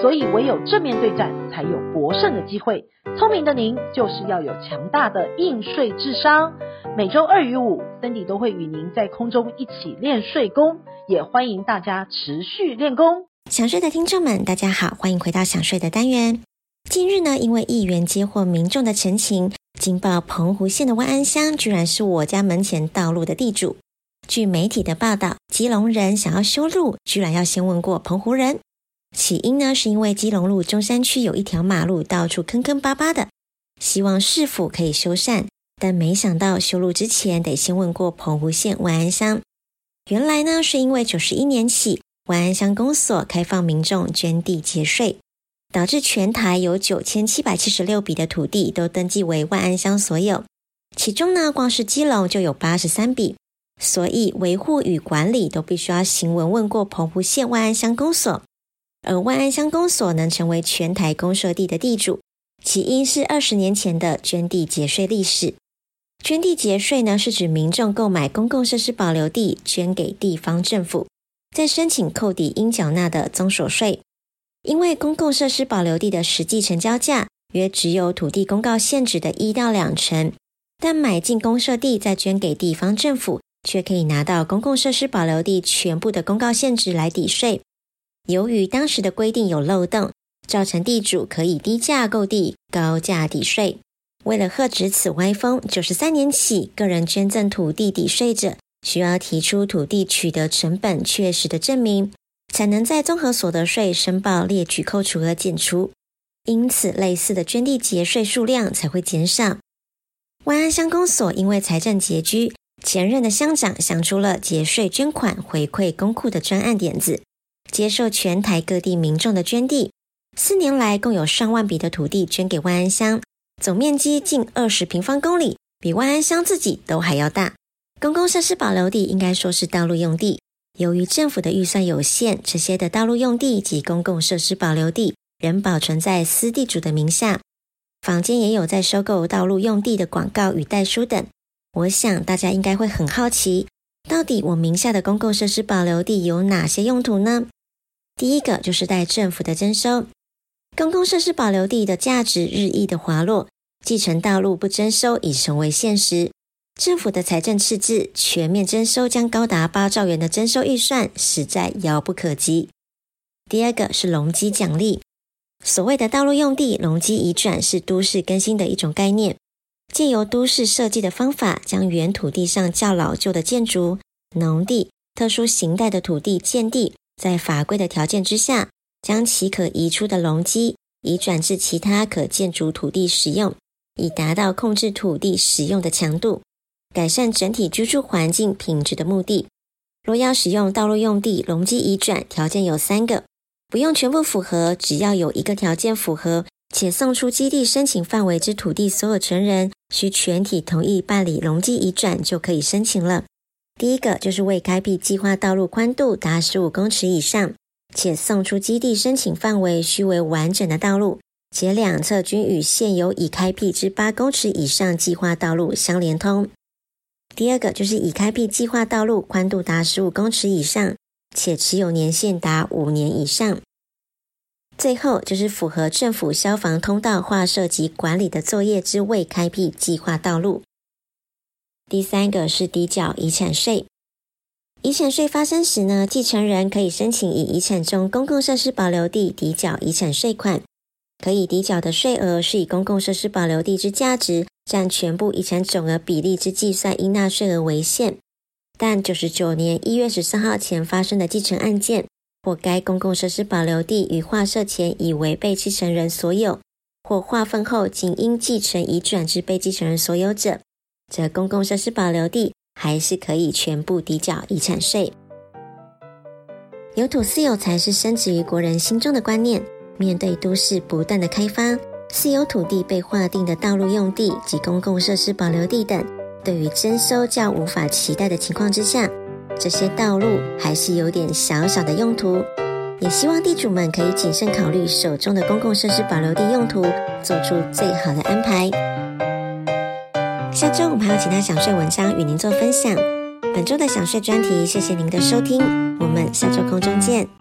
所以唯有正面对战，才有博胜的机会。聪明的您就是要有强大的应税智商。每周二与五，Cindy 都会与您在空中一起练税功，也欢迎大家持续练功。想睡的听众们，大家好，欢迎回到想睡的单元。近日呢，因为议员接获民众的陈情，惊爆澎湖县的万安乡居然是我家门前道路的地主。据媒体的报道，基隆人想要修路，居然要先问过澎湖人。起因呢，是因为基隆路中山区有一条马路到处坑坑巴巴的，希望市府可以修缮，但没想到修路之前得先问过澎湖县万安乡。原来呢，是因为九十一年起，万安乡公所开放民众捐地节税，导致全台有九千七百七十六笔的土地都登记为万安乡所有，其中呢，光是基隆就有八十三笔，所以维护与管理都必须要行文问过澎湖县万安乡公所。而万安乡公所能成为全台公设地的地主，起因是二十年前的捐地节税历史。捐地节税呢，是指民众购买公共设施保留地，捐给地方政府，再申请扣抵应缴纳的综所税。因为公共设施保留地的实际成交价约只有土地公告限值的一到两成，但买进公设地再捐给地方政府，却可以拿到公共设施保留地全部的公告限值来抵税。由于当时的规定有漏洞，造成地主可以低价购地，高价抵税。为了遏止此歪风，九十三年起，个人捐赠土地抵税者需要提出土地取得成本确实的证明，才能在综合所得税申报列举扣除额减除。因此，类似的捐地节税数量才会减少。万安乡公所因为财政拮据，前任的乡长想出了节税捐款回馈公库的专案点子。接受全台各地民众的捐地，四年来共有上万笔的土地捐给万安乡，总面积近二十平方公里，比万安乡自己都还要大。公共设施保留地应该说是道路用地，由于政府的预算有限，这些的道路用地及公共设施保留地仍保存在私地主的名下。坊间也有在收购道路用地的广告与代书等。我想大家应该会很好奇，到底我名下的公共设施保留地有哪些用途呢？第一个就是待政府的征收，公共设施保留地的价值日益的滑落，继承道路不征收已成为现实。政府的财政赤字，全面征收将高达八兆元的征收预算，实在遥不可及。第二个是容积奖励，所谓的道路用地容积移转是都市更新的一种概念，借由都市设计的方法，将原土地上较老旧的建筑、农地、特殊形态的土地建地。在法规的条件之下，将其可移出的容积移转至其他可建筑土地使用，以达到控制土地使用的强度，改善整体居住环境品质的目的。若要使用道路用地容积移转，条件有三个，不用全部符合，只要有一个条件符合，且送出基地申请范围之土地所有权人需全体同意办理容积移转，就可以申请了。第一个就是未开辟计划道路宽度达十五公尺以上，且送出基地申请范围须为完整的道路，且两侧均与现有已开辟之八公尺以上计划道路相连通。第二个就是已开辟计划道路宽度达十五公尺以上，且持有年限达五年以上。最后就是符合政府消防通道划设及管理的作业之未开辟计划道路。第三个是抵缴遗产税。遗产税发生时呢，继承人可以申请以遗产中公共设施保留地抵缴遗产税款，可以抵缴的税额是以公共设施保留地之价值占全部遗产总额比例之计算应纳税额为限。但九十九年一月十三号前发生的继承案件，或该公共设施保留地于划设前已为被继承人所有，或划分后仅因继承移转至被继承人所有者。这公共设施保留地还是可以全部抵缴遗产税。有土私有财是深植于国人心中的观念。面对都市不断的开发，私有土地被划定的道路用地及公共设施保留地等，对于征收较无法期待的情况之下，这些道路还是有点小小的用途。也希望地主们可以谨慎考虑手中的公共设施保留地用途，做出最好的安排。下周我们还有其他想睡文章与您做分享。本周的想睡专题，谢谢您的收听，我们下周空中见。